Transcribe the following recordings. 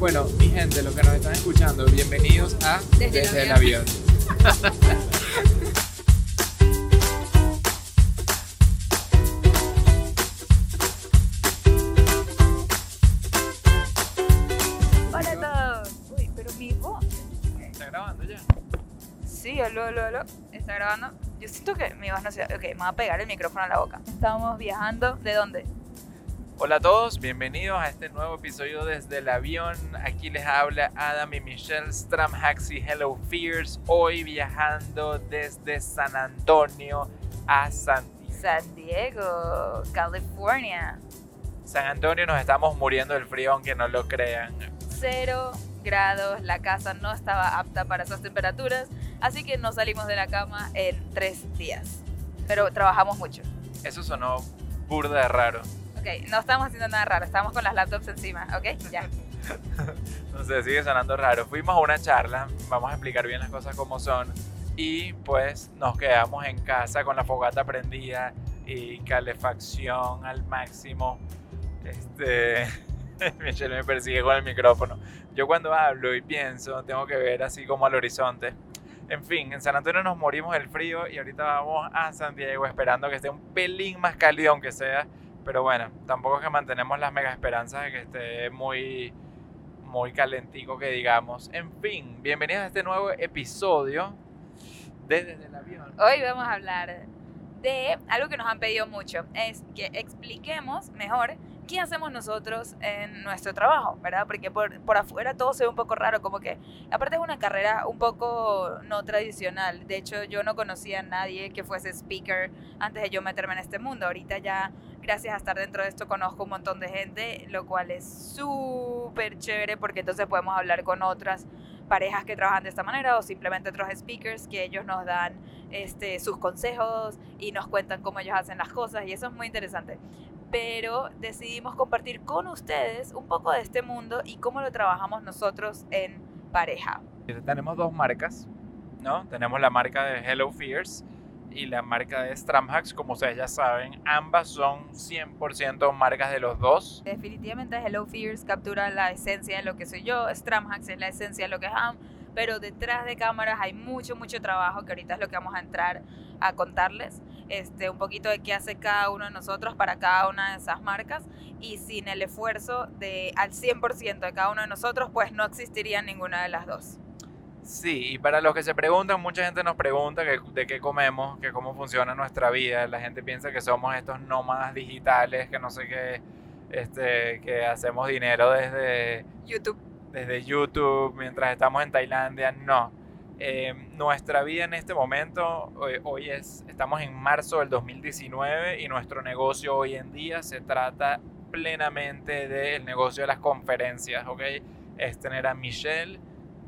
Bueno, mi gente, los que nos están escuchando, bienvenidos a Desde el el avión. Hola a todos. Uy, pero mi voz. ¿Está grabando ya? Sí, aló, aló, aló. Está grabando. Yo siento que mi voz no se. Ok, me va a pegar el micrófono a la boca. Estamos viajando. ¿De dónde? Hola a todos, bienvenidos a este nuevo episodio desde el avión. Aquí les habla Adam y Michelle Stramhacks y Hello Fears. Hoy viajando desde San Antonio a San Diego. San Diego, California. San Antonio nos estamos muriendo del frío, aunque no lo crean. Cero grados. La casa no estaba apta para esas temperaturas. Así que no salimos de la cama en tres días. Pero trabajamos mucho. Eso sonó burda de raro. Ok, no estamos haciendo nada raro. Estamos con las laptops encima. Ok, ya. No sé, sigue sonando raro. Fuimos a una charla, vamos a explicar bien las cosas como son. Y pues nos quedamos en casa con la fogata prendida y calefacción al máximo. Este. Michelle me persigue con el micrófono. Yo cuando hablo y pienso, tengo que ver así como al horizonte. En fin, en San Antonio nos morimos del frío y ahorita vamos a San Diego esperando que esté un pelín más cálido, aunque sea. Pero bueno, tampoco es que mantenemos las mega esperanzas de que esté muy, muy calentico, que digamos. En fin, bienvenidos a este nuevo episodio de Desde el Avión. Hoy vamos a hablar de algo que nos han pedido mucho, es que expliquemos mejor qué hacemos nosotros en nuestro trabajo, ¿verdad? Porque por, por afuera todo se ve un poco raro, como que aparte es una carrera un poco no tradicional. De hecho, yo no conocía a nadie que fuese speaker antes de yo meterme en este mundo. Ahorita ya, gracias a estar dentro de esto, conozco un montón de gente, lo cual es súper chévere porque entonces podemos hablar con otras parejas que trabajan de esta manera o simplemente otros speakers que ellos nos dan este, sus consejos y nos cuentan cómo ellos hacen las cosas y eso es muy interesante. Pero decidimos compartir con ustedes un poco de este mundo y cómo lo trabajamos nosotros en pareja. Tenemos dos marcas, ¿no? Tenemos la marca de Hello Fears y la marca de Stramhacks, como ustedes ya saben, ambas son 100% marcas de los dos. Definitivamente Hello Fears captura la esencia de lo que soy yo, Stramhacks es la esencia de lo que es Ham, pero detrás de cámaras hay mucho, mucho trabajo que ahorita es lo que vamos a entrar a contarles. Este, un poquito de qué hace cada uno de nosotros para cada una de esas marcas y sin el esfuerzo de al 100% de cada uno de nosotros, pues no existiría ninguna de las dos. Sí, y para los que se preguntan, mucha gente nos pregunta que, de qué comemos, que cómo funciona nuestra vida. La gente piensa que somos estos nómadas digitales, que no sé qué, este, que hacemos dinero desde YouTube. desde YouTube mientras estamos en Tailandia. No. Eh, nuestra vida en este momento, hoy, hoy es, estamos en marzo del 2019 y nuestro negocio hoy en día se trata plenamente del negocio de las conferencias, ¿ok? Es tener a Michelle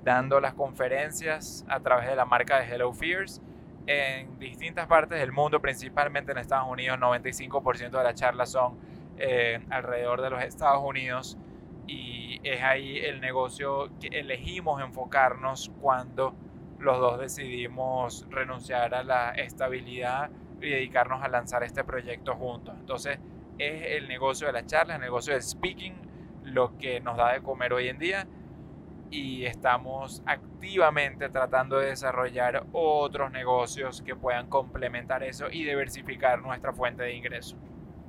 dando las conferencias a través de la marca de Hello Fears en distintas partes del mundo, principalmente en Estados Unidos. 95% de las charlas son eh, alrededor de los Estados Unidos y es ahí el negocio que elegimos enfocarnos cuando los dos decidimos renunciar a la estabilidad y dedicarnos a lanzar este proyecto juntos. Entonces es el negocio de la charla, el negocio del speaking, lo que nos da de comer hoy en día y estamos activamente tratando de desarrollar otros negocios que puedan complementar eso y diversificar nuestra fuente de ingreso.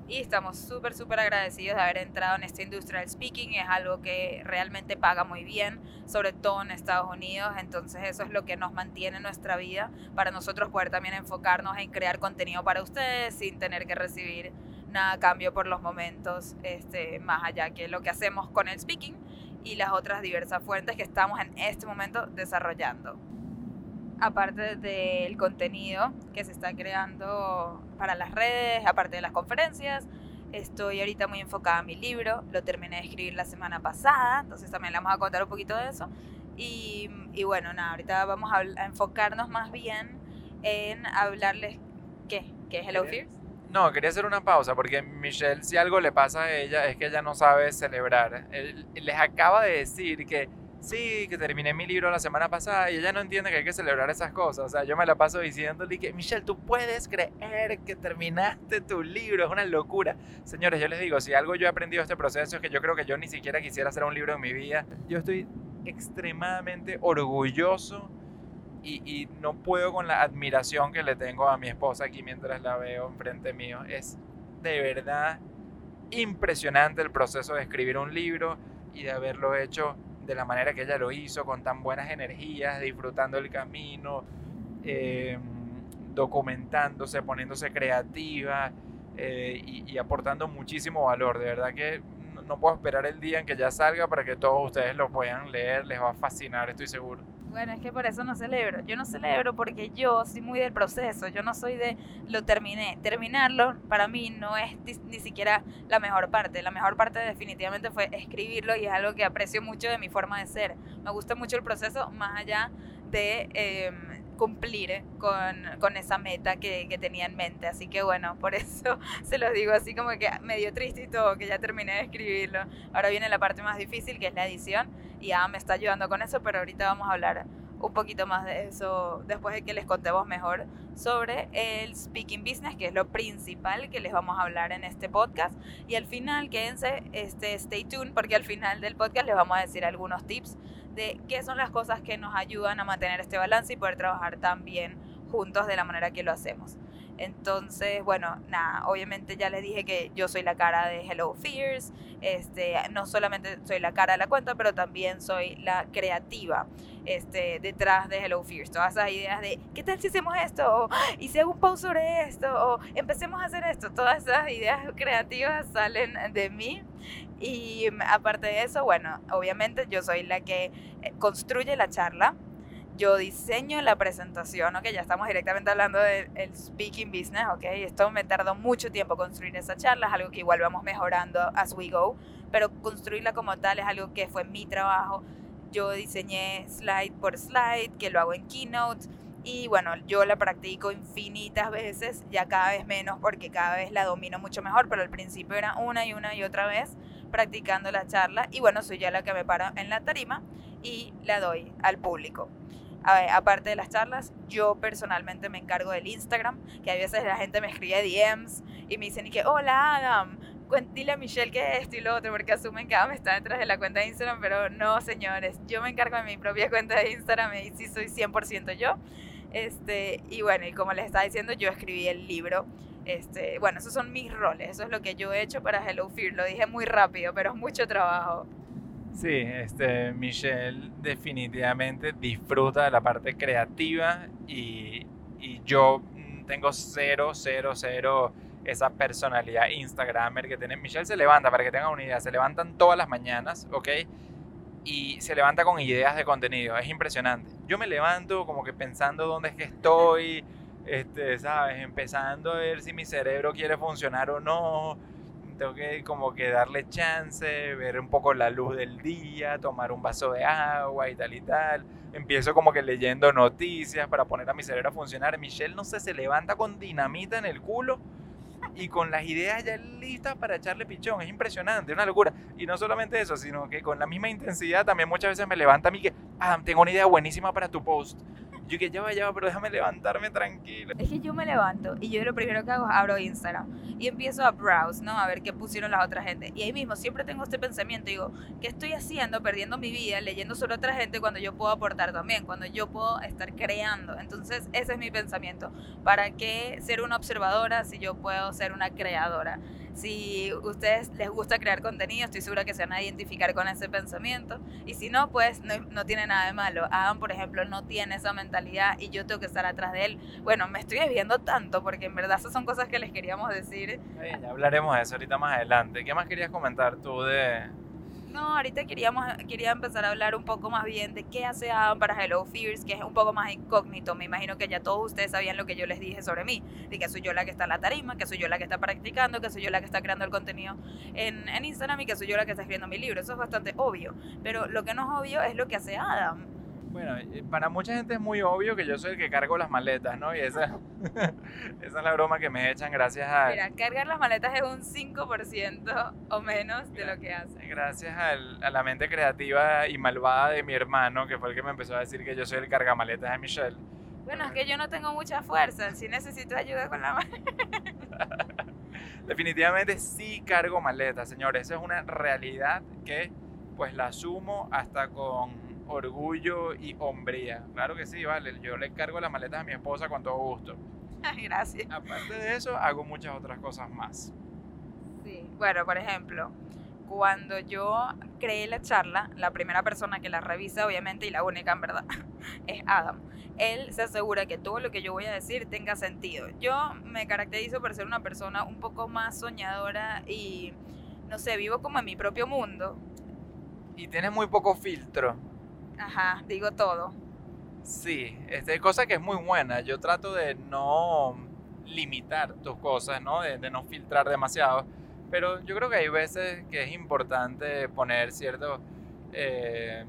Y estamos súper, súper agradecidos de haber entrado en esta industria del speaking. Es algo que realmente paga muy bien, sobre todo en Estados Unidos. Entonces eso es lo que nos mantiene en nuestra vida para nosotros poder también enfocarnos en crear contenido para ustedes sin tener que recibir nada a cambio por los momentos, este, más allá que lo que hacemos con el speaking y las otras diversas fuentes que estamos en este momento desarrollando. Aparte del contenido que se está creando para las redes, aparte de las conferencias, estoy ahorita muy enfocada en mi libro, lo terminé de escribir la semana pasada, entonces también le vamos a contar un poquito de eso. Y, y bueno, nada, ahorita vamos a, a, enfocarnos más bien en hablarles, ¿qué? ¿Qué es Hello Fears? No, quería hacer una pausa porque Michelle, si algo le pasa a ella, es que ella no sabe celebrar. Él, les acaba de decir que sí, que terminé mi libro la semana pasada y ella no entiende que hay que celebrar esas cosas. O sea, yo me la paso diciéndole que, Michelle, tú puedes creer que terminaste tu libro, es una locura. Señores, yo les digo, si algo yo he aprendido de este proceso es que yo creo que yo ni siquiera quisiera hacer un libro en mi vida. Yo estoy extremadamente orgulloso y, no puedo con la admiración que le tengo a mi esposa aquí mientras la veo enfrente mío. Es de verdad impresionante el proceso de escribir un libro y de haberlo hecho de la manera que ella lo hizo, con tan buenas energías, disfrutando el camino, eh, documentándose, poniéndose creativa eh, y, aportando muchísimo valor. De verdad que no puedo esperar el día en que ya salga para que todos ustedes lo puedan leer, les va a fascinar, estoy seguro. Bueno, es que por eso no celebro. Yo no celebro porque yo soy muy del proceso. Yo no soy de lo terminé. Terminarlo para mí no es ni siquiera la mejor parte. La mejor parte definitivamente fue escribirlo y es algo que aprecio mucho de mi forma de ser. Me gusta mucho el proceso más allá de eh, cumplir con, con, esa meta que, que, tenía en mente. Así que bueno, por eso se los digo así como que medio triste y todo, que ya terminé de escribirlo. Ahora viene la parte más difícil, que es la edición, y ya me está ayudando con eso, pero ahorita vamos a hablar un poquito más de eso después de que les contemos mejor sobre el speaking business, que es lo principal que les vamos a hablar en este podcast. Y al final, quédense, este, stay tuned, porque al final del podcast les vamos a decir algunos tips de qué son las cosas que nos ayudan a mantener este balance y poder trabajar tan bien juntos de la manera que lo hacemos. Entonces, bueno, nada, obviamente ya les dije que yo soy la cara de Hello Fears, este, no solamente soy la cara de la cuenta, pero también soy la creativa este, detrás de Hello Fears. Todas esas ideas de, ¿qué tal si hacemos esto? O, ¿y si hago un post sobre esto? O empecemos a hacer esto. Todas esas ideas creativas salen de mí. Y aparte de eso, bueno, obviamente yo soy la que eh, construye la charla yo diseño la presentación, ok, ya estamos directamente hablando del speaking business, ok, esto me tardó mucho tiempo construir esa charla, es algo que igual vamos mejorando as we go, pero construirla como tal es algo que fue mi trabajo. Yo diseñé slide por slide, que lo hago en Keynote, y bueno, yo la practico infinitas veces, ya cada vez menos porque cada vez la domino mucho mejor, pero al principio era una y una y otra vez practicando la charla y bueno, soy ya la que me paro en la tarima y la doy al público aparte de las charlas, yo personalmente me encargo del Instagram, que a veces la gente me escribe DMs y me dicen y que, hola Adam, dile a Michelle que es esto y lo otro, porque asumen que Adam está detrás de la cuenta de Instagram, pero no, señores, yo me encargo de mi propia cuenta de Instagram y sí soy 100% yo. Este, y bueno, y como les estaba diciendo, yo escribí el libro. Este, bueno, esos son mis roles, eso es lo que yo he hecho para Hello Fear. Lo dije muy rápido, pero es mucho trabajo. Sí, este, Michelle definitivamente disfruta de la parte creativa y, yo mm, tengo cero, cero, cero esa personalidad Instagramer que tiene. Michelle se levanta, para que tengan una idea, se levantan todas las mañanas, ¿ok? Y se levanta con ideas de contenido, es impresionante. Yo me levanto como que pensando dónde es que estoy, este, ¿sabes? Empezando a ver si mi cerebro quiere funcionar o no tengo que como que darle chance, ver un poco la luz del día, tomar un vaso de agua y tal y tal. Empiezo como que leyendo noticias para poner a mi cerebro a funcionar. Michelle, no sé, se levanta con dinamita en el culo y con las ideas ya listas para echarle pichón. Es impresionante, una locura. Y no solamente eso, sino que con la misma intensidad también muchas veces me levanta a mí que, ah, tengo una idea buenísima para tu post. Yo que ya va, ya va, pero déjame levantarme tranquilo. Es que yo me levanto y yo lo primero que hago es abro Instagram y empiezo a browse, ¿no? A ver qué pusieron las otras gente. Y ahí mismo siempre tengo este pensamiento, digo, ¿qué estoy haciendo, perdiendo mi vida, leyendo sobre otra gente cuando yo puedo aportar también, cuando yo puedo estar creando? Entonces, ese es mi pensamiento. ¿Para qué ser una observadora si yo puedo ser una creadora? Si a ustedes les gusta crear contenido, estoy segura que se van a identificar con ese pensamiento. Y si no, pues no, no tiene nada de malo. Adam, por ejemplo, no tiene esa mentalidad y yo tengo que estar atrás de él. Bueno, me estoy desviando tanto porque en verdad esas son cosas que les queríamos decir. ya hablaremos de eso ahorita más adelante. ¿Qué más querías comentar tú de, no, ahorita queríamos, quería empezar a hablar un poco más bien de qué hace Adam para Hello Fears, que es un poco más incógnito. Me imagino que ya todos ustedes sabían lo que yo les dije sobre mí, de que soy yo la que está en la tarima, que soy yo la que está practicando, que soy yo la que está creando el contenido en, en Instagram y que soy yo la que está escribiendo mi libro. Eso es bastante obvio. Pero lo que no es obvio es lo que hace Adam. Bueno, para mucha gente es muy obvio que yo soy el que cargo las maletas, ¿no? Y esa, esa es la broma que me echan gracias a... Mira, cargar las maletas es un 5% o menos de lo que hace. Gracias a la mente creativa y malvada de mi hermano, que fue el que me empezó a decir que yo soy el cargamaletas de Michelle. Bueno, es que yo no tengo mucha fuerza, si necesito ayuda con la maleta. Definitivamente sí cargo maletas, señores. Esa es una realidad que pues la asumo hasta con orgullo y hombría. Claro que sí, vale. Yo le cargo las maletas a mi esposa con todo gusto. Gracias. Aparte de eso, hago muchas otras cosas más. Sí, bueno, por ejemplo, cuando yo creé la charla, la primera persona que la revisa, obviamente, y la única en verdad, es Adam. Él se asegura que todo lo que yo voy a decir tenga sentido. Yo me caracterizo por ser una persona un poco más soñadora y, no sé, vivo como en mi propio mundo. Y tienes muy poco filtro. Ajá, digo todo. Sí, este, cosa que es muy buena. Yo trato de no limitar tus cosas, ¿no? De, no filtrar demasiado. Pero yo creo que hay veces que es importante poner cierto... Eh,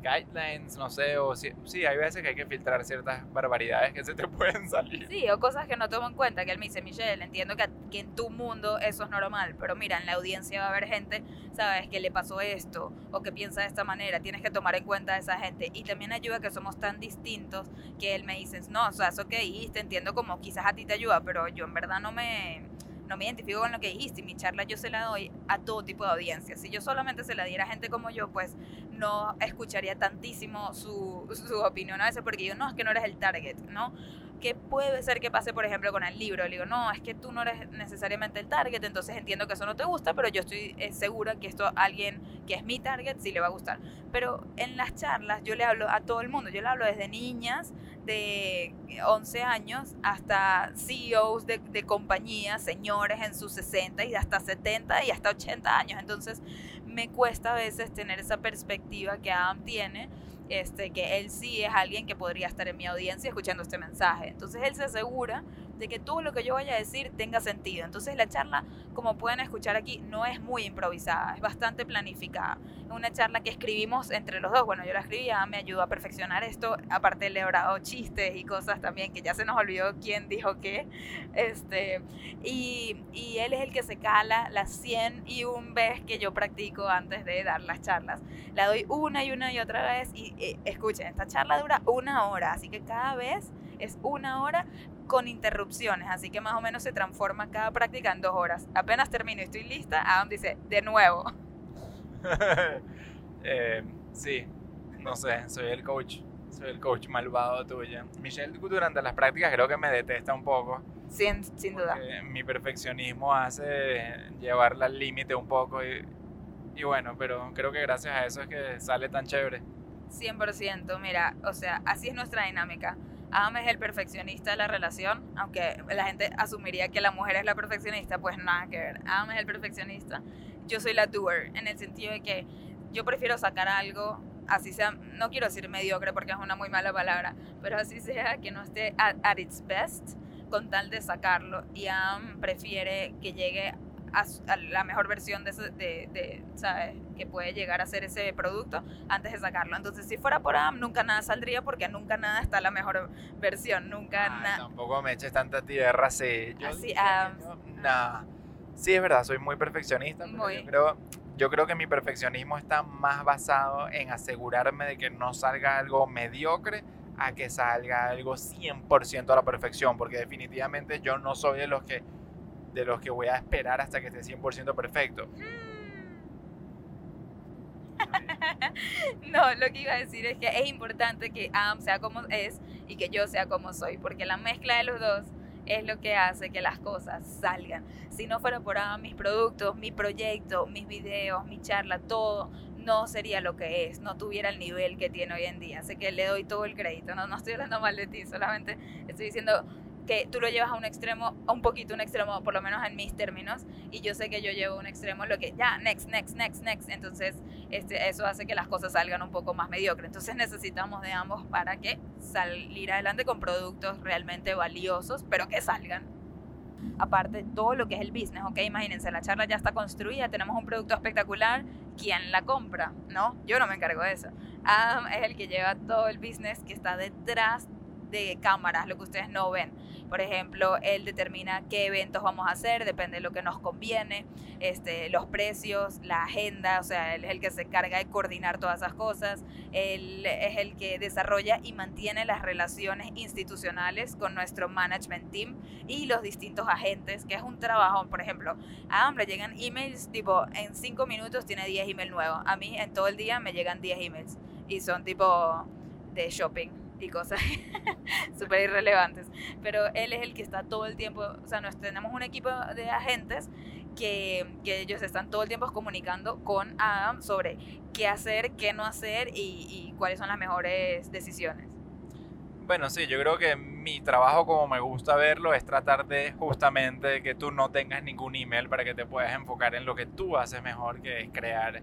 guidelines, no sé, o si, sí, hay veces que hay que filtrar ciertas barbaridades que se te pueden salir. Sí, o cosas que no tomo en cuenta, que él me dice, Michelle, entiendo que, que, en tu mundo eso es normal, pero mira, en la audiencia va a haber gente, sabes, que le pasó esto, o que piensa de esta manera, tienes que tomar en cuenta a esa gente. Y también ayuda que somos tan distintos que él me dice, no, o sea, eso que dijiste, entiendo como quizás a ti te ayuda, pero yo en verdad no me no me identifico con lo que dijiste. Mi charla yo se la doy a todo tipo de audiencia. Si yo solamente se la diera a gente como yo, pues no escucharía tantísimo su, su opinión a veces, porque yo no, es que no eres el target, ¿no? ¿Qué puede ser que pase, por ejemplo, con el libro? Le digo, no, es que tú no eres necesariamente el target, entonces entiendo que eso no te gusta, pero yo estoy eh, segura que esto a alguien que es mi target sí le va a gustar. Pero en las charlas yo le hablo a todo el mundo, yo le hablo desde niñas de 11 años hasta CEOs de, de compañías, señores en sus 60 y hasta 70 y hasta 80 años. Entonces me cuesta a veces tener esa perspectiva que Adam tiene este, que él sí es alguien que podría estar en mi audiencia escuchando este mensaje. Entonces él se asegura de que todo lo que yo vaya a decir tenga sentido. Entonces la charla, como pueden escuchar aquí, no es muy improvisada, es bastante planificada. Es una charla que escribimos entre los dos. Bueno, yo la escribía, me ayudó a perfeccionar esto. Aparte le he orado chistes y cosas también que ya se nos olvidó quién dijo qué. Este, y, y él es el que se cala las 100 y un vez que yo practico antes de dar las charlas. La doy una y una y otra vez y eh, escuchen, esta charla dura una hora, así que cada vez es una hora con interrupciones, así que más o menos se transforma cada práctica en dos horas. Apenas termino y estoy lista, Adam dice, de nuevo. eh, sí, no sé, soy el coach, soy el coach malvado tuyo. Michelle durante las prácticas creo que me detesta un poco. Sin, sin duda. Mi perfeccionismo hace llevarla al límite un poco y, y bueno, pero creo que gracias a eso es que sale tan chévere. 100%, mira, o sea, así es nuestra dinámica. Adam es el perfeccionista de la relación, aunque la gente asumiría que la mujer es la perfeccionista, pues nada que ver. Adam es el perfeccionista, yo soy la doer, en el sentido de que yo prefiero sacar algo, así sea, no quiero decir mediocre porque es una muy mala palabra, pero así sea que no esté at, its best, con tal de sacarlo. Y Adam prefiere que llegue a, la mejor versión de, de, ¿sabes? que puede llegar a ser ese producto antes de sacarlo. Entonces, si fuera por AM, nunca nada saldría porque nunca nada está la mejor versión. Nunca nada. Tampoco me eches tanta tierra, sí. Yo, Así, Sí, es verdad, soy muy perfeccionista. Pero yo creo que mi perfeccionismo está más basado en asegurarme de que no salga algo mediocre a que salga algo 100% a la perfección, porque definitivamente yo no soy de los que de los que voy a esperar hasta que esté 100% perfecto. no, lo que iba a decir es que es importante que Adam sea como es y que yo sea como soy, porque la mezcla de los dos es lo que hace que las cosas salgan. Si no fuera por Adam, mis productos, mi proyecto, mis videos, mi charla, todo no sería lo que es, no tuviera el nivel que tiene hoy en día. Así que le doy todo el crédito, no, no estoy hablando mal de ti, solamente estoy diciendo que tú lo llevas a un extremo, a un poquito un extremo, por lo menos en mis términos, y yo sé que yo llevo un extremo lo que ya, next, next, next, next, entonces este, eso hace que las cosas salgan un poco más mediocre. Entonces necesitamos de ambos para que salir adelante con productos realmente valiosos, pero que salgan. Aparte, todo lo que es el business, ¿ok? Imagínense, la charla ya está construida, tenemos un producto espectacular ¿quién la compra? ¿No? Yo no me encargo de eso. Adam es el que lleva todo el business que está detrás de cámaras, lo que ustedes no ven. Por ejemplo, él determina qué eventos vamos a hacer, depende de lo que nos conviene, este, los precios, la agenda, o sea, él es el que se encarga de coordinar todas esas cosas, él es el que desarrolla y mantiene las relaciones institucionales con nuestro management team y los distintos agentes, que es un trabajo, por ejemplo, a le llegan emails tipo, en 5 minutos tiene 10 emails nuevos, a mí en todo el día me llegan 10 emails y son tipo de shopping y cosas súper irrelevantes. Pero él es el que está todo el tiempo, o sea, nos, tenemos un equipo de agentes que, que, ellos están todo el tiempo comunicando con Adam sobre qué hacer, qué no hacer y, cuáles son las mejores decisiones. Bueno, sí, yo creo que mi trabajo como me gusta verlo es tratar de justamente que tú no tengas ningún email para que te puedas enfocar en lo que tú haces mejor, que es crear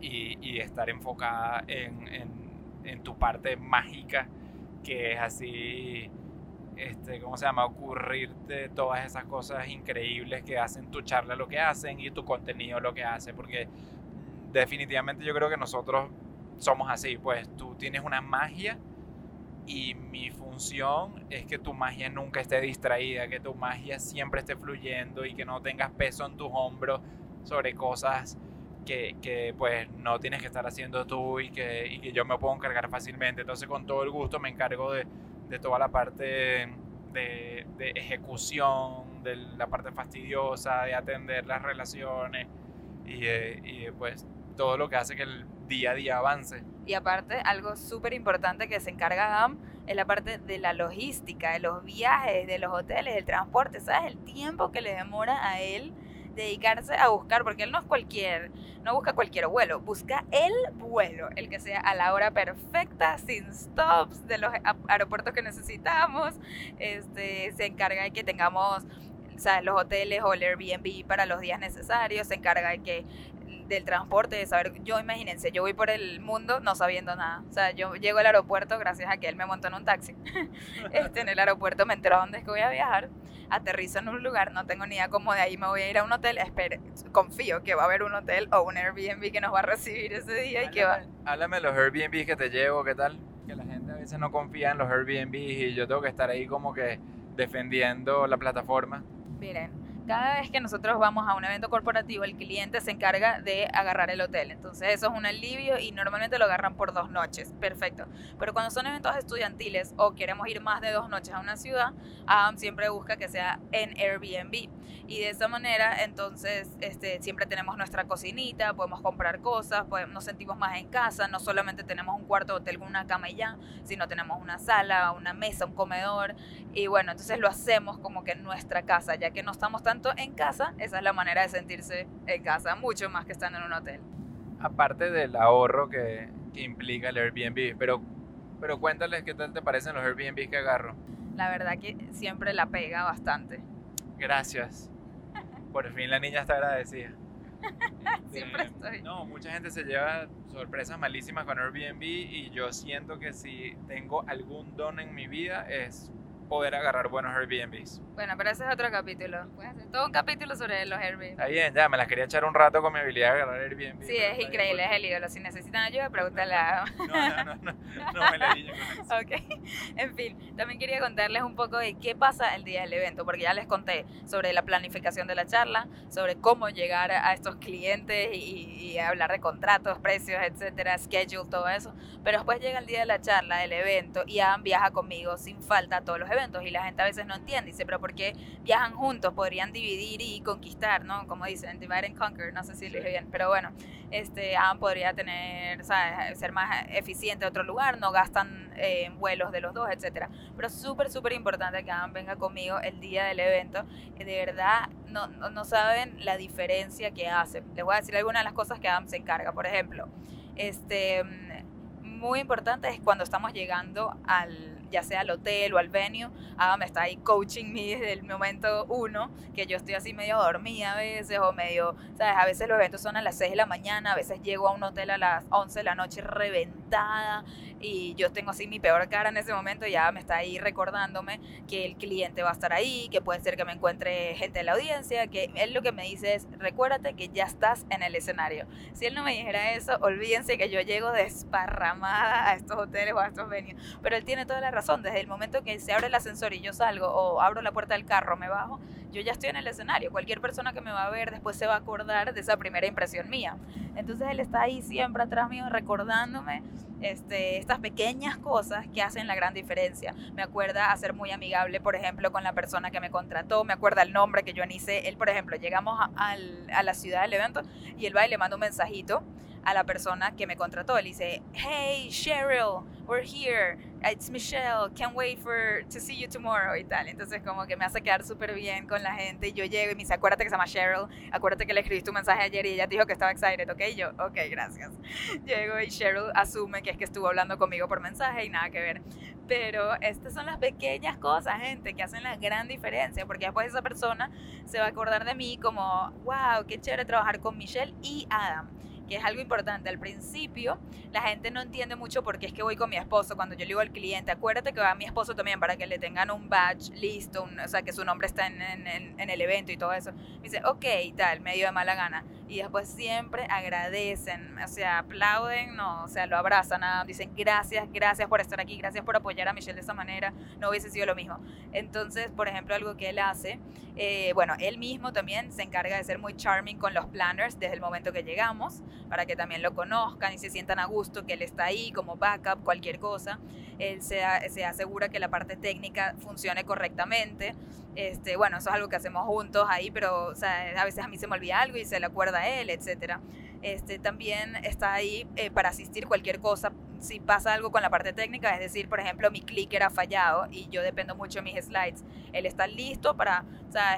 y, estar enfocada en, en, en tu parte mágica que es así, este, ¿cómo se llama? Ocurrirte todas esas cosas increíbles que hacen tu charla lo que hacen y tu contenido lo que hace, porque definitivamente yo creo que nosotros somos así, pues tú tienes una magia y mi función es que tu magia nunca esté distraída, que tu magia siempre esté fluyendo y que no tengas peso en tus hombros sobre cosas que, que, pues no tienes que estar haciendo tú y que, y que, yo me puedo encargar fácilmente. Entonces con todo el gusto me encargo de, de toda la parte de, de, ejecución, de la parte fastidiosa, de atender las relaciones y, y pues todo lo que hace que el día a día avance. Y aparte, algo súper importante que se encarga Adam es la parte de la logística, de los viajes, de los hoteles, del transporte, ¿sabes? El tiempo que le demora a él dedicarse a buscar, porque él no es cualquier, no busca cualquier vuelo, busca el vuelo, el que sea a la hora perfecta, sin stops, de los aeropuertos que necesitamos, este, se encarga de que tengamos los hoteles o el Airbnb para los días necesarios, se encarga de que del transporte, de saber, yo imagínense, yo voy por el mundo no sabiendo nada, o sea, yo llego al aeropuerto gracias a que él me montó en un taxi, este, en el aeropuerto me entero a dónde es que voy a viajar, aterrizo en un lugar, no tengo ni idea cómo de ahí me voy a ir a un hotel, espere, confío que va a haber un hotel o un Airbnb que nos va a recibir ese día y que va... Háblame de los Airbnb que te llevo, ¿qué tal? Que la gente a veces no confía en los Airbnb y yo tengo que estar ahí como que defendiendo la plataforma. Miren, cada vez que nosotros vamos a un evento corporativo, el cliente se encarga de agarrar el hotel. Entonces eso es un alivio y normalmente lo agarran por dos noches. Perfecto. Pero cuando son eventos estudiantiles o queremos ir más de dos noches a una ciudad, Adam siempre busca que sea en Airbnb. Y de esa manera, entonces, este, siempre tenemos nuestra cocinita, podemos comprar cosas, nos sentimos más en casa. No solamente tenemos un cuarto de hotel con una cama y ya, sino tenemos una sala, una mesa, un comedor. Y bueno, entonces lo hacemos como que en nuestra casa, ya que no estamos tanto en casa, esa es la manera de sentirse en casa, mucho más que estando en un hotel. Aparte del ahorro que, que implica el Airbnb, pero, pero cuéntales qué tal te parecen los Airbnb que agarro. La verdad que siempre la pega bastante. Gracias. Por fin la niña está agradecida. Siempre estoy. No, mucha gente se lleva sorpresas malísimas con Airbnb y yo siento que si tengo algún don en mi vida es poder agarrar buenos Airbnbs. Bueno, pero ese es otro capítulo. Puedes hacer todo un capítulo sobre los Airbnb. Está bien, ya, me las quería echar un rato con mi habilidad de agarrar Airbnb. Sí, es increíble, es el ídolo. Si necesitan ayuda, pregúntale a... No, no, no, no, no me la eso. Ok, en fin, también quería contarles un poco de qué pasa el día del evento, porque ya les conté sobre la planificación de la charla, sobre cómo llegar a estos clientes y, y hablar de contratos, precios, etcétera, schedule, todo eso. Pero después llega el día de la charla, del evento, y Adam viaja conmigo sin falta a todos los eventos y la gente a veces no entiende, dice, pero ¿por qué viajan juntos? Podrían dividir y conquistar, ¿no? Como dicen, divide and conquer, no sé si lo dije bien, pero bueno, este, Adam podría tener, ¿sabes? ser más eficiente en otro lugar, no gastan eh, vuelos de los dos, etcétera. Pero súper, súper importante que Adam venga conmigo el día del evento, de verdad no, no, no saben la diferencia que hace. Les voy a decir algunas de las cosas que Adam se encarga, por ejemplo, este muy importante es cuando estamos llegando al, ya sea al hotel o al venue, Adam está ahí coaching me desde el momento uno, que yo estoy así medio dormida a veces, o medio, ¿sabes? A veces los eventos son a las 6 de la mañana, a veces llego a un hotel a las 11 de la noche reventada, y yo tengo así mi peor cara en ese momento, ya me está ahí recordándome que el cliente va a estar ahí, que puede ser que me encuentre gente de la audiencia, que él lo que me dice es, recuérdate que ya estás en el escenario. Si él no me dijera eso, olvídense que yo llego desparramada a estos hoteles o a estos venues, pero él tiene toda la razón, desde el momento que se abre el ascensor y yo salgo o abro la puerta del carro, me bajo, yo ya estoy en el escenario. Cualquier persona que me va a ver después se va a acordar de esa primera impresión mía. Entonces él está ahí siempre atrás mío recordándome este, estas pequeñas cosas que hacen la gran diferencia. Me acuerda a ser muy amigable, por ejemplo, con la persona que me contrató, me acuerda el nombre que yo sé. Él, por ejemplo, llegamos a, a la ciudad del evento y él va y le manda un mensajito a la persona que me contrató. Él dice, hey Cheryl, we're here, it's Michelle, can't wait for to see you tomorrow y tal. Entonces como que me hace quedar súper bien con la gente y yo llego y me dice, acuérdate que se llama Cheryl, acuérdate que le escribiste un mensaje ayer y ella dijo que estaba excited, ¿ok? Y yo, ok, gracias. Llego y Cheryl asume que es que estuvo hablando conmigo por mensaje y nada que ver. Pero estas son las pequeñas cosas, gente, que hacen la gran diferencia, porque después esa persona se va a acordar de mí como, wow, qué chévere trabajar con Michelle y Adam que es algo importante. Al principio, la gente no entiende mucho por qué es que voy con mi esposo. Cuando yo le digo al cliente, acuérdate que va mi esposo también para que le tengan un badge listo, o sea, que su nombre está en, en, en, el evento y todo eso. Me dice, ok, tal, medio de mala gana. Y después siempre agradecen, o sea, aplauden, no, o sea, lo abrazan, dicen gracias, gracias por estar aquí, gracias por apoyar a Michelle de esa manera, no hubiese sido lo mismo. Entonces, por ejemplo, algo que él hace, eh, bueno, él mismo también se encarga de ser muy charming con los planners desde el momento que llegamos para que también lo conozcan y se sientan a gusto que él está ahí como backup, cualquier cosa. Él se, se asegura que la parte técnica funcione correctamente. Este, bueno, eso es algo que hacemos juntos ahí, pero o sea, a veces a mí se me olvida algo y se le acuerda a él, etc. Este, también está ahí eh, para asistir cualquier cosa. Si pasa algo con la parte técnica, es decir, por ejemplo, mi clicker ha fallado y yo dependo mucho de mis slides, él está listo para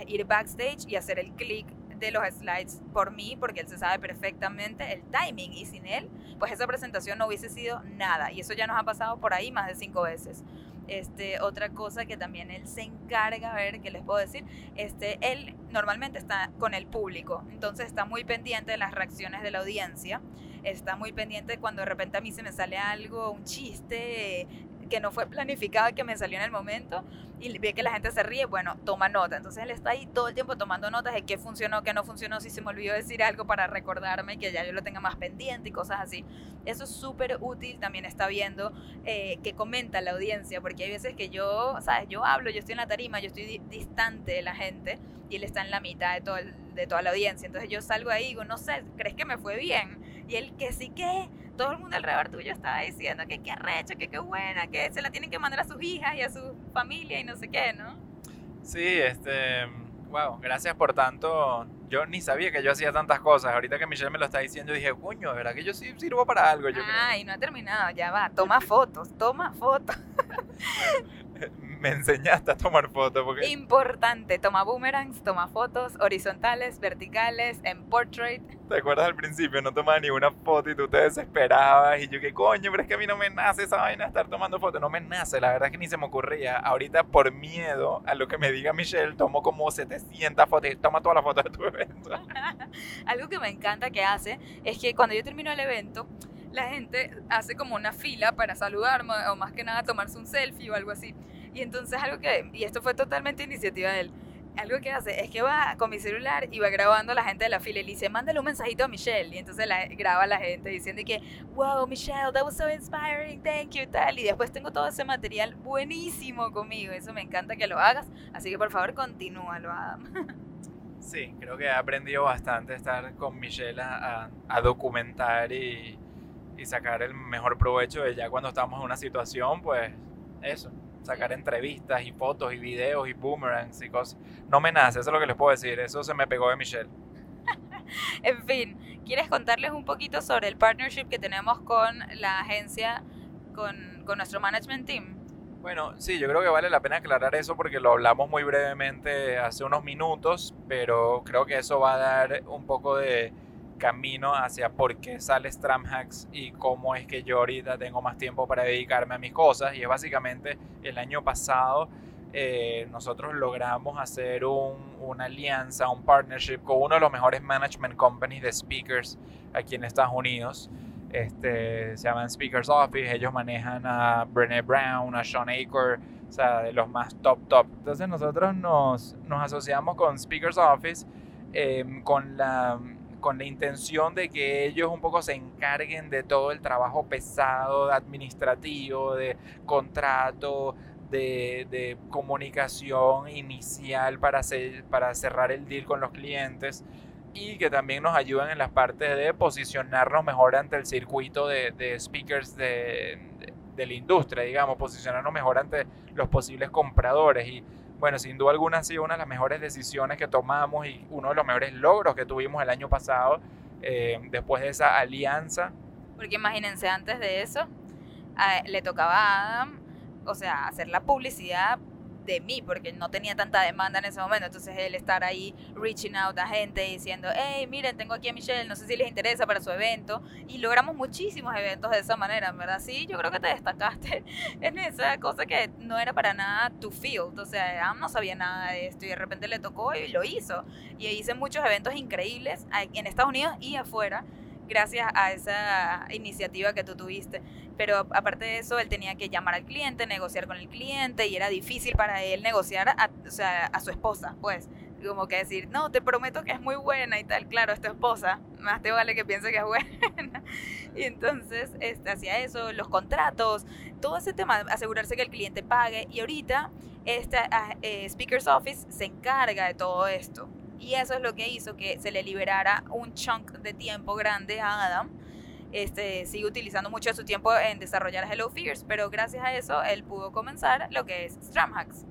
ir backstage y hacer el click de los slides por mí, porque él se sabe perfectamente el timing y sin él, pues esa presentación no hubiese sido nada. Y eso ya nos ha pasado por ahí más de cinco veces. Este, otra cosa que también él se encarga, a ver qué les puedo decir, este, él normalmente está con el público, entonces está muy pendiente de las reacciones de la audiencia, está muy pendiente cuando de repente a mí se me sale algo, un chiste, que no fue planificado que me salió en el momento y ve que la gente se ríe, bueno, toma nota. Entonces él está ahí todo el tiempo tomando notas de qué funcionó, qué no funcionó, si se me olvidó decir algo para recordarme que ya yo lo tenga más pendiente y cosas así. Eso es súper útil. También está viendo eh, qué comenta la audiencia, porque hay veces que yo, ¿sabes? Yo hablo, yo estoy en la tarima, yo estoy distante de la gente y él está en la mitad de, todo de toda la audiencia. Entonces yo salgo ahí y digo, no sé, ¿crees que me fue bien? Y él que sí que todo el mundo alrededor tuyo estaba diciendo que qué arrecho, que qué buena, que se la tienen que mandar a sus hijas y a su familia y no sé qué, ¿no? Sí, este, wow, gracias por tanto. Yo ni sabía que yo hacía tantas cosas. Ahorita que Michelle me lo está diciendo, dije, coño, verdad que yo sí sirvo para algo. Yo ah, y no ha terminado, ya va. Toma fotos, toma fotos. me enseñaste a tomar fotos. Porque... Importante, toma boomerangs, toma fotos horizontales, verticales, en portrait. ¿Te acuerdas al principio? No tomaba ni una foto y tú te desesperabas y yo, ¿qué coño? Pero es que a mí no me nace esa vaina de estar tomando fotos. No me nace, la verdad es que ni se me ocurría. Ahorita por miedo a lo que me diga Michelle, tomo como 700 fotos toma todas las fotos de tu evento. Algo que me encanta que hace es que cuando yo termino el evento, la gente hace como una fila para saludarme o más que nada tomarse un selfie o algo así. Y entonces algo que, y esto fue totalmente iniciativa de él, algo que hace es que va con mi celular y va grabando a la gente de la fila y le dice, mándale un mensajito a Michelle. Y entonces la, graba a la gente diciendo que, wow, Michelle, that was so inspiring, thank you, tal. Y después tengo todo ese material buenísimo conmigo. Eso me encanta que lo hagas. Así que por favor, continúalo, Adam. Sí, creo que he aprendido bastante estar con Michelle a, documentar y sacar el mejor provecho de ya cuando estamos en una situación, pues eso, sacar entrevistas y fotos y videos y boomerangs y cosas. No me nace, eso es lo que les puedo decir, eso se me pegó de Michelle. en fin, ¿quieres contarles un poquito sobre el partnership que tenemos con la agencia, con, con nuestro management team? Bueno, sí, yo creo que vale la pena aclarar eso porque lo hablamos muy brevemente hace unos minutos, pero creo que eso va a dar un poco de camino hacia por qué sale Stramhacks y cómo es que yo ahorita tengo más tiempo para dedicarme a mis cosas. Y es básicamente el año pasado eh, nosotros logramos hacer una alianza, un partnership con uno de los mejores management companies de speakers aquí en Estados Unidos. Este, se llaman Speakers Office, ellos manejan a Brené Brown, a Sean Aker, o sea, de los más top top. Entonces nosotros nos, nos asociamos con Speakers Office em, con la con la intención de que ellos un poco se encarguen de todo el trabajo pesado, administrativo, de contrato, de, comunicación inicial para, para cerrar el deal con los clientes y que también nos ayuden en las partes de posicionarnos mejor ante el circuito de, speakers de, de, la industria, digamos, posicionarnos mejor ante los posibles compradores. Y bueno, sin duda alguna ha sido una de las mejores decisiones que tomamos y uno de los mejores logros que tuvimos el año pasado eh, después de esa alianza. Porque imagínense, antes de eso, le tocaba a Adam, o sea, hacer la publicidad de mí, porque no tenía tanta demanda en ese momento. Entonces él estar ahí reaching out a gente diciendo, hey, miren, tengo aquí a Michelle, no sé si les interesa para su evento. Y logramos muchísimos eventos de esa manera, ¿verdad? Sí, yo creo que te destacaste en esa cosa que no era para nada tu field. O sea, no sabía nada de esto y de repente le tocó y lo hizo. Y hice muchos eventos increíbles en Estados Unidos y afuera gracias a esa iniciativa que tú tuviste. Pero aparte de eso, él tenía que llamar al cliente, negociar con el cliente y era difícil para él negociar a, o sea, a su esposa, pues. Como que decir, no, te prometo que es muy buena y tal. Claro, es tu esposa, más te vale que piense que es buena. y entonces este, hacía eso, los contratos, todo ese tema, asegurarse que el cliente pague. Y ahorita, este, Speaker's Office se encarga de todo esto. Y eso es lo que hizo que se le liberara un chunk de tiempo grande a Adam. Este, sigue utilizando mucho de su tiempo en desarrollar Hello Figures, pero gracias a eso él pudo comenzar lo que es Stramhacks.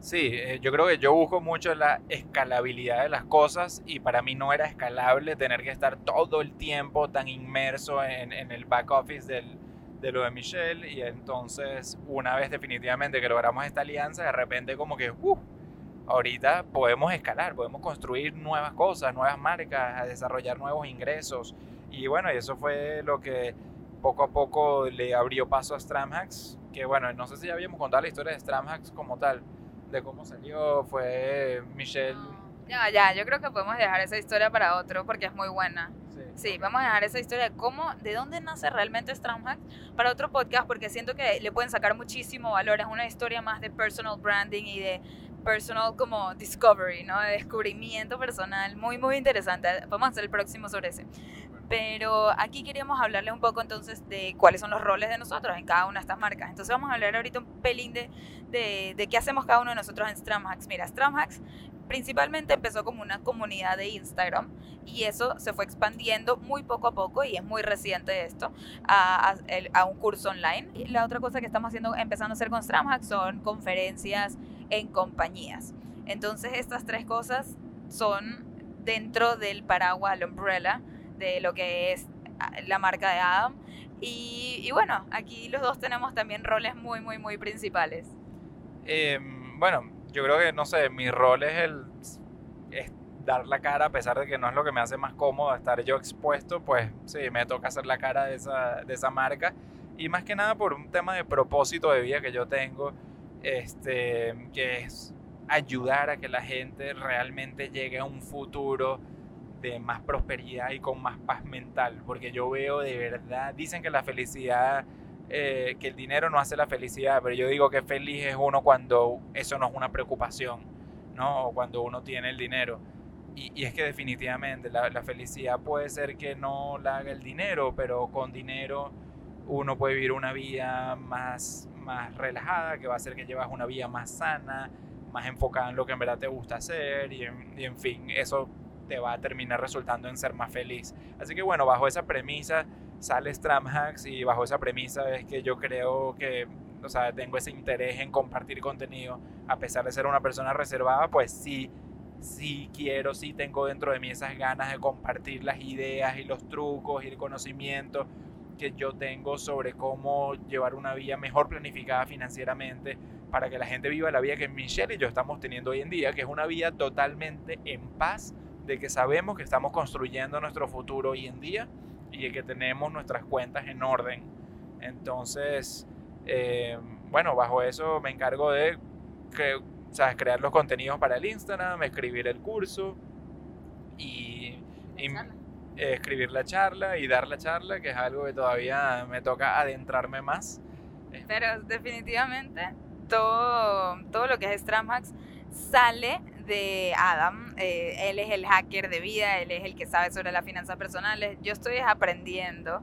Sí, eh, yo creo que yo busco mucho la escalabilidad de las cosas y para mí no era escalable tener que estar todo el tiempo tan inmerso en, en el back office del, de lo de Michelle y entonces una vez definitivamente que logramos esta alianza, de repente como que, uh, ahorita podemos escalar, podemos construir nuevas cosas, nuevas marcas, desarrollar nuevos ingresos. Y bueno, y eso fue lo que poco a poco le abrió paso a Stramhacks, que bueno, no sé si ya habíamos contado la historia de Stramhacks como tal, de cómo salió, fue Michelle... Ya, ya, yo creo que podemos dejar esa historia para otro porque es muy buena. Sí, vamos a dejar esa historia de cómo, de dónde nace realmente Stramhacks para otro podcast porque siento que le pueden sacar muchísimo valor. Es una historia más de personal branding y de personal como discovery, ¿no? De descubrimiento personal, muy, muy interesante. Vamos a hacer el próximo sobre ese. Pero aquí queríamos hablarle un poco entonces de cuáles son los roles de nosotros en cada una de estas marcas. Entonces vamos a hablar ahorita un pelín de, de, de qué hacemos cada uno de nosotros en Stramhacks. Mira, Stramhacks principalmente empezó como una comunidad de Instagram y eso se fue expandiendo muy poco a poco y es muy reciente esto a, a, un curso online. Y la otra cosa que estamos haciendo, empezando a hacer con Stramhacks son conferencias en compañías. Entonces estas tres cosas son dentro del paraguas, la umbrella de lo que es ah, la marca de Adam. Y, bueno, aquí los dos tenemos también roles muy, muy, muy principales. Em, bueno, yo creo que, no sé, mi rol es el es dar la cara, a pesar de que no es lo que me hace más cómodo estar yo expuesto, pues sí, me toca hacer la cara de esa, de esa marca. Y más que nada por un tema de propósito de vida que yo tengo este, que es ayudar a que la gente realmente llegue a un futuro de más prosperidad y con más paz mental, porque yo veo de verdad, dicen que la felicidad, eh, que el dinero no hace la felicidad, pero yo digo que feliz es uno cuando eso no es una preocupación, ¿no? O cuando uno tiene el dinero. Y, es que definitivamente la, la, felicidad puede ser que no la haga el dinero, pero con dinero uno puede vivir una vida más, más relajada, que va a hacer que llevas una vida más sana, más enfocada en lo que en verdad te gusta hacer y en, fin, eso te va a terminar resultando en ser más feliz. Así que bueno, bajo esa premisa sale Stramhacks y bajo esa premisa es que yo creo que, o sea, tengo ese interés en compartir contenido, a pesar de ser una persona reservada, pues sí, sí quiero, sí tengo dentro de mí esas ganas de compartir las ideas y los trucos y el conocimiento que yo tengo sobre cómo llevar una vida mejor planificada financieramente para que la gente viva la vida que Michelle y yo estamos teniendo hoy en día, que es una vida totalmente en paz de que sabemos que estamos construyendo nuestro futuro hoy en día y de que tenemos nuestras cuentas en orden. Entonces, eh, bueno, bajo eso me encargo de crear los contenidos para el Instagram, escribir el curso y, escribir la charla y dar la charla, que es algo que todavía me toca adentrarme más. Pero definitivamente todo, todo lo que es Stramhacks sale de Adam. Eh, él es el hacker de vida, él es el que sabe sobre las finanzas personales. Yo estoy aprendiendo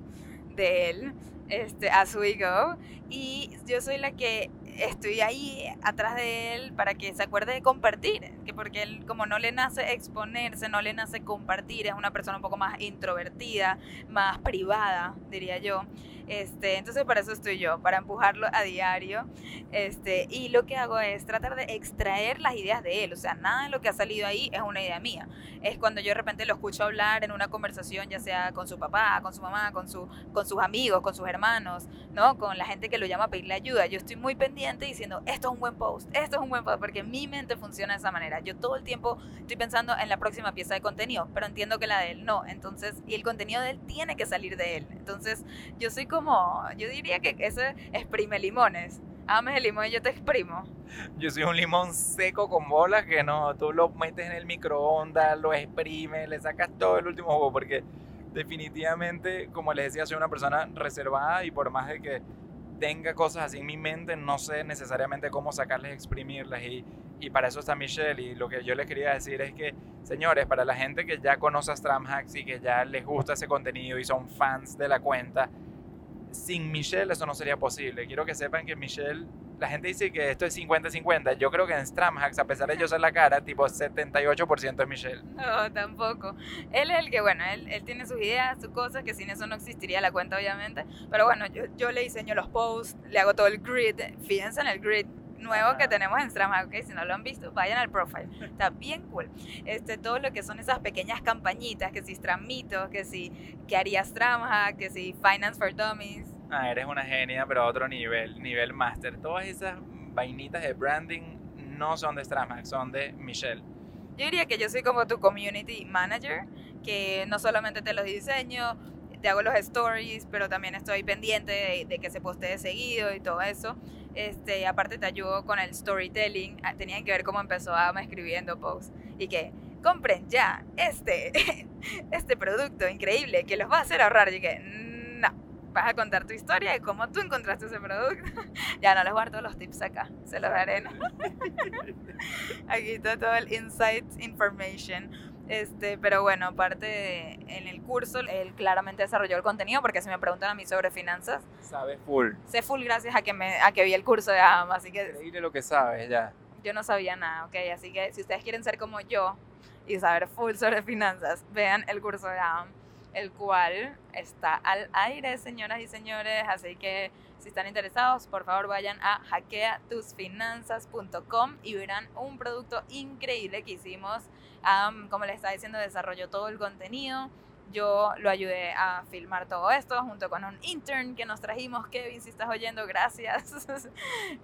de él este, as we go. Y yo soy la que estoy ahí atrás de él para que se acuerde de compartir, que porque él como no le nace exponerse, no le nace compartir, es una persona un poco más introvertida, más privada, diría yo. Este, entonces para eso estoy yo, para empujarlo a diario. Este, y lo que hago es tratar de extraer las ideas de él. O sea, nada de lo que ha salido ahí es una idea mía. Es cuando yo de repente lo escucho hablar en una conversación, ya sea con su papá, con su mamá, con, su, con sus amigos, con sus hermanos, ¿no? Con la gente que lo llama a pedirle ayuda. Yo estoy muy pendiente diciendo, esto es un buen post, esto es un buen post, porque mi mente funciona de esa manera. Yo todo el tiempo estoy pensando en la próxima pieza de contenido, pero entiendo que la de él no. Entonces, y el contenido de él tiene que salir de él. Entonces, yo soy como, yo diría que ese exprime limones. Ames el limón y yo te exprimo. Yo soy un limón seco con bolas que no, tú lo metes en el microondas, lo exprimes, le sacas todo el último jugo, porque definitivamente, como les decía, soy una persona reservada y por más de que tenga cosas así en mi mente, no sé necesariamente cómo sacarles, exprimirlas y, y para eso está Michelle y lo que yo les quería decir es que, señores, para la gente que ya conoce a Stramhacks y que ya les gusta ese contenido y son fans de la cuenta, sin Michelle eso no sería posible. Quiero que sepan que Michelle, la gente dice que esto es 50-50. Yo creo que en Stramhacks, a pesar de yo ser la cara, tipo 78% es Michelle. No, tampoco. Él es el que, bueno, él, tiene sus ideas, sus cosas, que sin eso no existiría la cuenta, obviamente. Pero bueno, yo, yo le diseño los posts, le hago todo el grid. Fíjense en el grid nuevo que tenemos en Strama, Si no lo han visto, vayan al profile. Está bien cool. Este, todo lo que son esas pequeñas campañitas, que si Stramito, que si que haría Strama, que si Finance for Dummies. Ah, eres una genia, pero a otro nivel, nivel master. Todas esas vainitas de branding no son de Strama, son de Michelle. Yo diría que yo soy como tu community manager, que no solamente te los diseño, te hago los stories, pero también estoy pendiente de, de que se postee seguido y todo eso. Este, aparte te ayudo con el storytelling. Ah, tenían que ver cómo empezó Ama escribiendo posts. Y que compren ya este, este producto increíble que los va a hacer ahorrar. Y que no, vas a contar tu historia de cómo tú encontraste ese producto. ya no les guardo los tips acá, se los daré. Aquí está todo el insight information. Este, pero bueno, aparte en el curso, él claramente desarrolló el contenido porque si me preguntan a mí sobre finanzas, sabe full. Sé full gracias a que me a que vi el curso de AMA, así que Increíble lo que sabes ya. Yo no sabía nada, ok, así que si ustedes quieren ser como yo y saber full sobre finanzas, vean el curso de AM, el cual está al aire, señoras y señores, así que si están interesados, por favor vayan a hackeatusfinanzas.com y verán un producto increíble que hicimos como les estaba diciendo, desarrolló todo el contenido. Yo lo ayudé a filmar todo esto junto con un intern que nos trajimos. Kevin, si estás oyendo, gracias.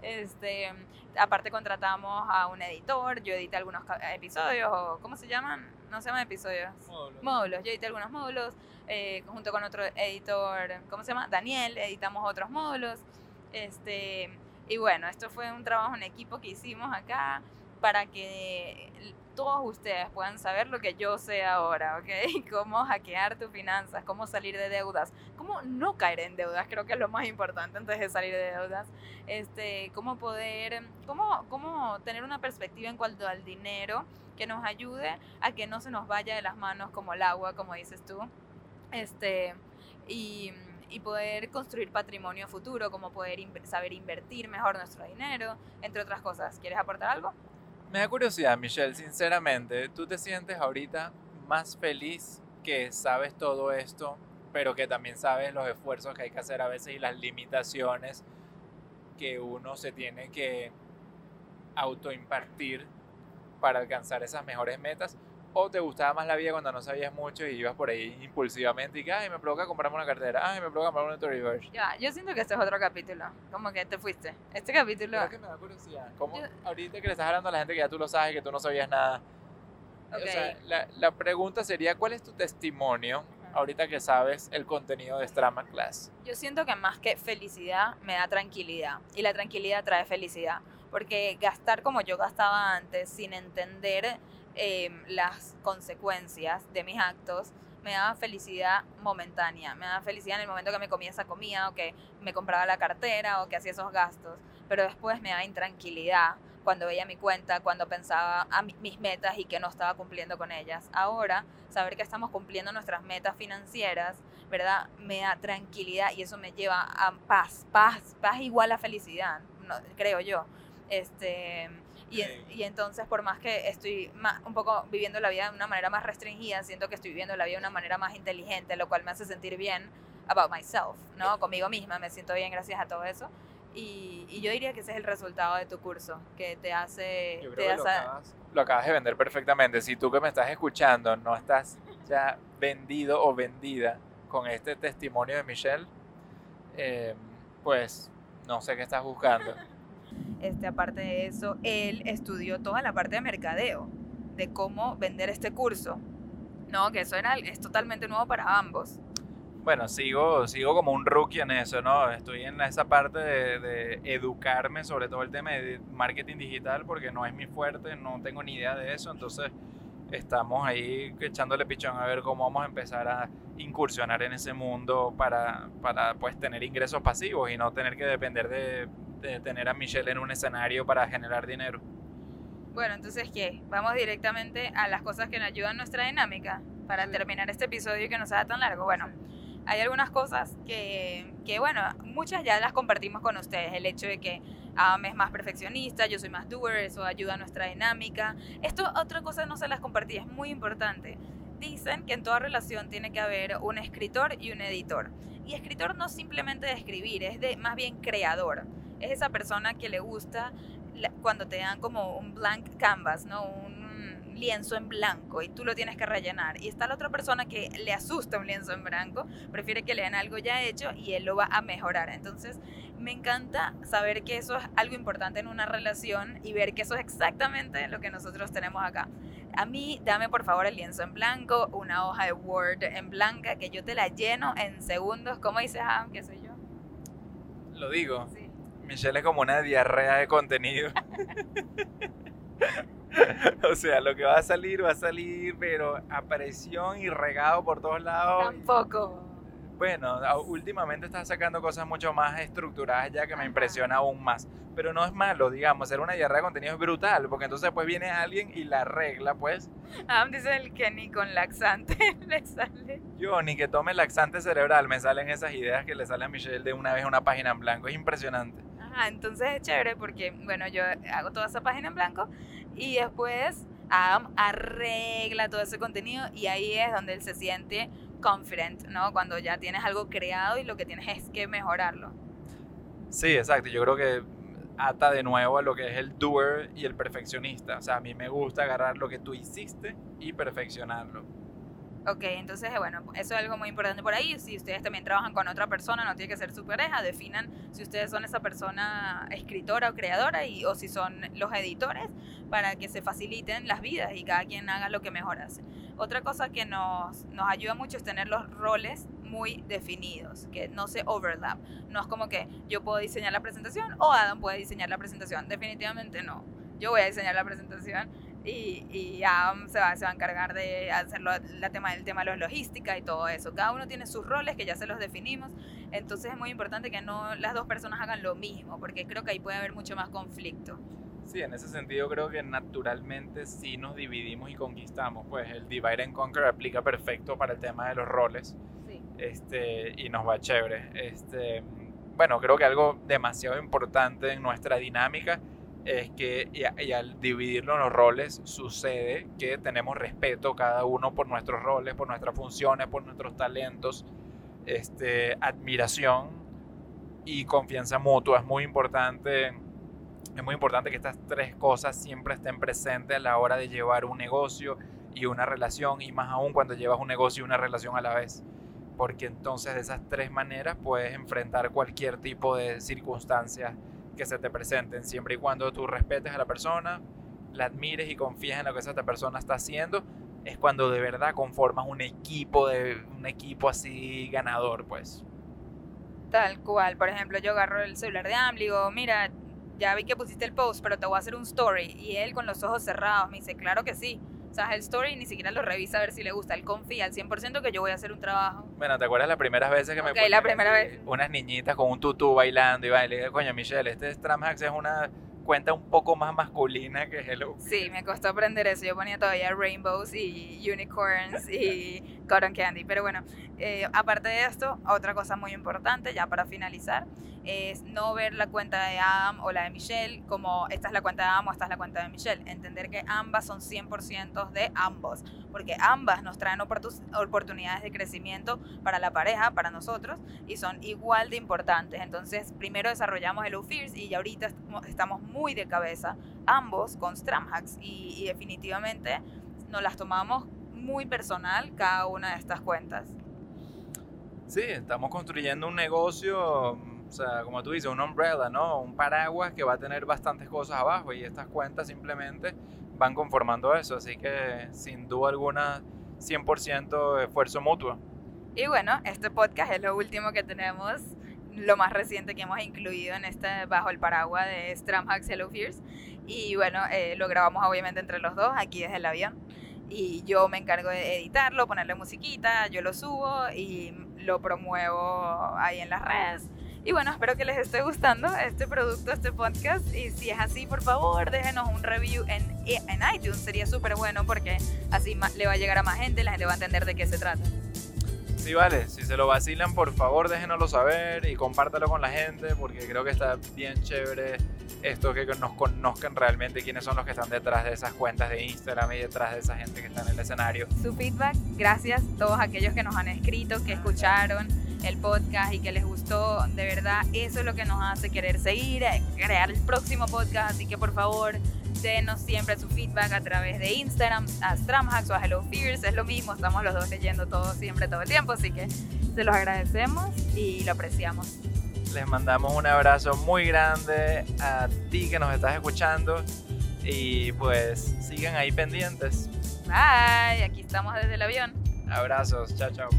este, aparte contratamos a un editor. Yo edité algunos episodios, o ¿cómo se llaman? No se llaman episodios. Módulos. Yo edité algunos módulos eh, junto con otro editor, ¿cómo se llama? Daniel, editamos otros módulos. Este, y bueno, esto fue un trabajo en equipo que hicimos acá para que todos ustedes puedan saber lo que yo sé ahora, ¿ok? Cómo hackear tus finanzas, cómo salir de deudas, cómo no caer en deudas, creo que es lo más importante antes de salir de deudas, este, cómo poder, cómo, cómo tener una perspectiva en cuanto al dinero que nos ayude a que no se nos vaya de las manos como el agua, como dices tú, este, y, y poder construir patrimonio futuro, como poder saber invertir mejor nuestro dinero, entre otras cosas. ¿Quieres aportar algo? Me da curiosidad, Michelle, sinceramente, ¿tú te sientes ahorita más feliz que sabes todo esto, pero que también sabes los esfuerzos que hay que hacer a veces y las limitaciones que uno se tiene que autoimpartir para alcanzar esas mejores metas? ¿O te gustaba más la vida cuando no sabías mucho y ibas por ahí impulsivamente y que, ay, me provoca comprarme una cartera, ay, me provoca comprarme una Tory Ya, yo siento que este es otro capítulo, como que te fuiste. Este capítulo... Es que me da curiosidad, como ahorita que le estás hablando a la gente que ya tú lo sabes, que tú no sabías nada, O sea, la, la, pregunta sería, ¿cuál es tu testimonio ahorita que sabes el contenido de Strama Class? Yo siento que más que felicidad me da tranquilidad y la tranquilidad trae felicidad, porque gastar como yo gastaba antes sin entender eh, las consecuencias de mis actos me daba felicidad momentánea, me daba felicidad en el momento que me comía esa comida o que me compraba la cartera o que hacía esos gastos, pero después me daba intranquilidad cuando veía mi cuenta, cuando pensaba a mis metas y que no estaba cumpliendo con ellas. Ahora, saber que estamos cumpliendo nuestras metas financieras, ¿verdad? Me da tranquilidad y eso me lleva a paz, paz, paz igual a felicidad, creo yo. Este, y, y, entonces, por más que estoy un poco viviendo la vida de una manera más restringida, siento que estoy viviendo la vida de una manera más inteligente, lo cual me hace sentir bien about myself, ¿no? Conmigo misma, me siento bien gracias a todo eso. Y, y yo diría que ese es el resultado de tu curso, que te hace... te hace... Lo, acabas, lo acabas de vender perfectamente. Si tú que me estás escuchando no estás ya vendido o vendida con este testimonio de Michelle, eh, pues no sé qué estás buscando. Este, aparte de eso, él estudió toda la parte de mercadeo, de cómo vender este curso. No, que eso era, es totalmente nuevo para ambos. Bueno, sigo, sigo como un rookie en eso, ¿no? Estoy en esa parte de, educarme sobre todo el tema de marketing digital porque no es mi fuerte, no tengo ni idea de eso, entonces estamos ahí echándole pichón a ver cómo vamos a empezar a incursionar en ese mundo para, para pues tener ingresos pasivos y no tener que depender de, de tener a Michelle en un escenario para generar dinero. Bueno, entonces, ¿qué? Vamos directamente a las cosas que nos ayudan nuestra dinámica para terminar este episodio que no sea tan largo. Bueno, hay algunas cosas que, que, bueno, muchas ya las compartimos con ustedes. El hecho de que Am es más perfeccionista, yo soy más doer, eso ayuda a nuestra dinámica. Esto, otra cosa no se las compartí, es muy importante. Dicen que en toda relación tiene que haber un escritor y un editor. Y escritor no simplemente de escribir, es de más bien creador es esa persona que le gusta cuando te dan como un blank canvas, ¿no? Un lienzo en blanco y tú lo tienes que rellenar. Y está la otra persona que le asusta un lienzo en blanco, prefiere que lean algo ya hecho y él lo va a mejorar. Entonces, me encanta saber que eso es algo importante en una relación y ver que eso es exactamente lo que nosotros tenemos acá. A mí, dame por favor el lienzo en blanco, una hoja de Word en blanca, que yo te la lleno en segundos. ¿Cómo dices, ah, qué soy yo? Lo digo. Sí. Michelle es como una diarrea de contenido. o sea, lo que va a salir va a salir, pero a presión y regado por todos lados. Tampoco. Bueno, últimamente estás sacando cosas mucho más estructuradas ya que me impresiona aún más. Pero no es malo, digamos, ser una diarrea de contenido es brutal, porque entonces pues viene alguien y la regla, pues. Ah, dice el que ni con laxante le sale. Yo ni que tome laxante cerebral, me salen esas ideas que le sale a Michelle de una vez una página en blanco, es impresionante. Entonces es chévere porque, bueno, yo hago toda esa página en blanco y después Adam arregla todo ese contenido y ahí es donde él se siente confident, ¿no? Cuando ya tienes algo creado y lo que tienes es que mejorarlo. Sí, exacto. Yo creo que ata de nuevo a lo que es el doer y el perfeccionista. O sea, a mí me gusta agarrar lo que tú hiciste y perfeccionarlo. Ok, entonces, bueno, eso es algo muy importante por ahí. Si ustedes también trabajan con otra persona, no tiene que ser su pareja, definan si ustedes son esa persona escritora o creadora y, o si son los editores para que se faciliten las vidas y cada quien haga lo que mejor hace. Otra cosa que nos, nos ayuda mucho es tener los roles muy definidos, que no se overlap. No es como que yo puedo diseñar la presentación o Adam puede diseñar la presentación. Definitivamente no. Yo voy a diseñar la presentación y, y ya se va, se va a encargar de hacerlo la tema, el tema de la logística y todo eso. Cada uno tiene sus roles que ya se los definimos, entonces es muy importante que no las dos personas hagan lo mismo, porque creo que ahí puede haber mucho más conflicto. Sí, en ese sentido creo que naturalmente sí nos dividimos y conquistamos, pues el divide and conquer aplica perfecto para el tema de los roles sí. este, y nos va chévere. Este, bueno, creo que algo demasiado importante en nuestra dinámica es que y, al dividirlo en los roles sucede que tenemos respeto cada uno por nuestros roles, por nuestras funciones, por nuestros talentos, este, admiración y confianza mutua. Es muy importante, es muy importante que estas tres cosas siempre estén presentes a la hora de llevar un negocio y una relación y más aún cuando llevas un negocio y una relación a la vez. Porque entonces de esas tres maneras puedes enfrentar cualquier tipo de circunstancias que se te presenten, siempre y cuando tú respetes a la persona la admires y confíes en lo que esa persona está haciendo, es cuando de verdad conformas un equipo de un equipo así ganador, pues. Tal cual, por ejemplo, yo agarro el celular de Am, digo, mira, ya vi que pusiste el post, pero te voy a hacer un story. Y él con los ojos cerrados me dice, claro que sí. O sea, el story ni siquiera lo revisa a ver si le gusta. Él confía al 100% que yo voy a hacer un trabajo. Bueno, ¿te acuerdas las primeras veces que me Ok, la primera vez. unas niñitas con un tutú bailando y bailé? Coño, Michelle, este Stramhacks es una cuenta un poco más masculina que Hello. Sí, me costó aprender eso. Yo ponía todavía rainbows y unicorns y cotton candy. Pero bueno, eh, aparte de esto, otra cosa muy importante, ya para finalizar, es no ver la cuenta de Adam o la de Michelle como esta es la cuenta de Adam o esta es la cuenta de Michelle. Entender que ambas son 100% de ambos, porque ambas nos traen oportunidades de crecimiento para la pareja, para nosotros, y son igual de importantes. Entonces, primero desarrollamos el Fears y ahorita estamos muy de cabeza, ambos con Stramhacks, y, y definitivamente nos las tomamos muy personal cada una de estas cuentas. Sí, estamos construyendo un negocio o sea, como tú dices, un umbrella, ¿no? Un paraguas que va a tener bastantes cosas abajo y estas cuentas simplemente van conformando eso. Así que sin duda alguna, 100% esfuerzo mutuo. Y bueno, este podcast es lo último que tenemos, lo más reciente que hemos incluido en este bajo el paraguas de Stramhacks Hello Fears. Y bueno, eh, lo grabamos obviamente entre los dos aquí desde el avión. Y yo me encargo de editarlo, ponerle musiquita, yo lo subo y lo promuevo ahí en las redes. Y bueno, espero que les esté gustando este producto, este podcast. Y si es así, por favor, déjenos un review en, en iTunes. Sería súper bueno porque así le va a llegar a más gente, la gente va a entender de qué se trata. Sí, vale. Si se lo vacilan, por favor, déjenoslo saber y compártalo con la gente porque creo que está bien chévere esto que nos conozcan realmente quiénes son los que están detrás de esas cuentas de Instagram y detrás de esa gente que está en el escenario. Su feedback, gracias a todos aquellos que nos han escrito, que escucharon el podcast y que les gustó, de verdad, eso es lo que nos hace querer seguir, eh, crear el próximo podcast, así que por favor, denos siempre su feedback a través de Instagram, a Stramhacks o a Hello Fears, es lo mismo, estamos los dos leyendo todo siempre, todo el tiempo, así que se los agradecemos y lo apreciamos. Les mandamos un abrazo muy grande a ti que nos estás escuchando y pues sigan ahí pendientes. Bye, aquí estamos desde el avión. Abrazos, chao, chao.